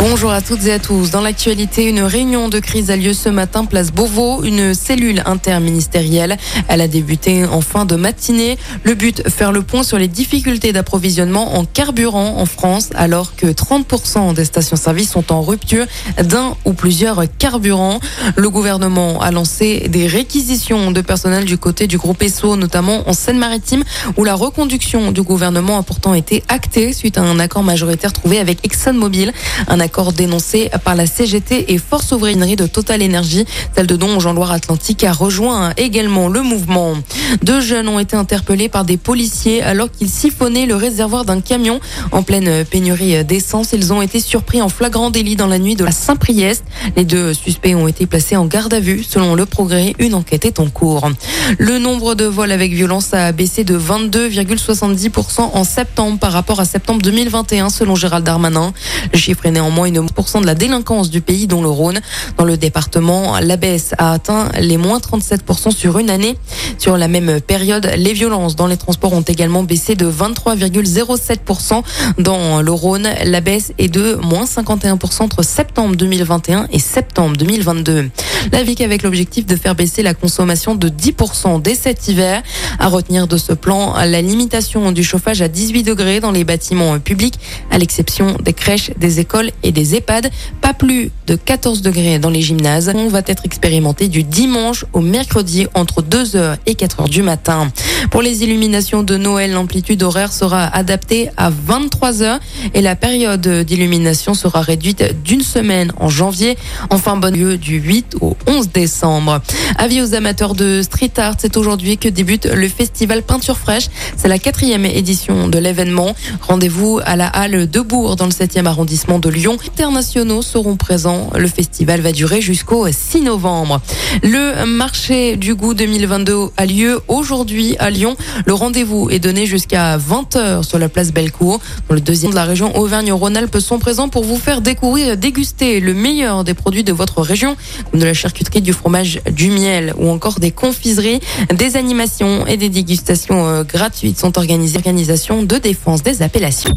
Bonjour à toutes et à tous. Dans l'actualité, une réunion de crise a lieu ce matin place Beauvau, une cellule interministérielle. Elle a débuté en fin de matinée. Le but, faire le point sur les difficultés d'approvisionnement en carburant en France, alors que 30% des stations-service sont en rupture d'un ou plusieurs carburants. Le gouvernement a lancé des réquisitions de personnel du côté du groupe ESSO, notamment en Seine-Maritime, où la reconduction du gouvernement a pourtant été actée suite à un accord majoritaire trouvé avec ExxonMobil. Dénoncé par la CGT et Force Ouvrinerie de Total Énergie. Celle de Don Jean Loire-Atlantique a rejoint également le mouvement. Deux jeunes ont été interpellés par des policiers alors qu'ils siphonnaient le réservoir d'un camion en pleine pénurie d'essence. Ils ont été surpris en flagrant délit dans la nuit de la Saint-Priest. Les deux suspects ont été placés en garde à vue. Selon le progrès, une enquête est en cours. Le nombre de vols avec violence a baissé de 22,70% en septembre par rapport à septembre 2021 selon Gérald Darmanin. Le chiffre est néanmoins une de la délinquance du pays, dont le Rhône. Dans le département, la baisse a atteint les moins 37% sur une année. Sur la même période, les violences dans les transports ont également baissé de 23,07%. Dans le Rhône, la baisse est de moins 51% entre septembre 2021 et septembre 2022. La VIC avec l'objectif de faire baisser la consommation de 10% dès cet hiver. À retenir de ce plan, la limitation du chauffage à 18 degrés dans les bâtiments publics, à l'exception des crèches, des écoles et des EHPAD. Pas plus de 14 degrés dans les gymnases. On va être expérimenté du dimanche au mercredi entre 2h et 4h du matin. Pour les illuminations de Noël, l'amplitude horaire sera adaptée à 23h et la période d'illumination sera réduite d'une semaine en janvier. Enfin, bonne lieu du 8 au 11 décembre. Avis aux amateurs de street art, c'est aujourd'hui que débute le festival Peinture Fraîche. C'est la quatrième édition de l'événement. Rendez-vous à la halle de Bourg dans le 7e arrondissement de Lyon. Internationaux seront présents. Le festival va durer jusqu'au 6 novembre. Le marché du goût 2022 a lieu aujourd'hui à Lyon. Le rendez-vous est donné jusqu'à 20h sur la place Bellecour. Dans le deuxième de la région Auvergne-Rhône-Alpes sont présents pour vous faire découvrir et déguster le meilleur des produits de votre région, comme de la charcuterie, du fromage, du miel ou encore des confiseries. Des animations et des dégustations euh, gratuites sont organisées. Organisation de défense des appellations.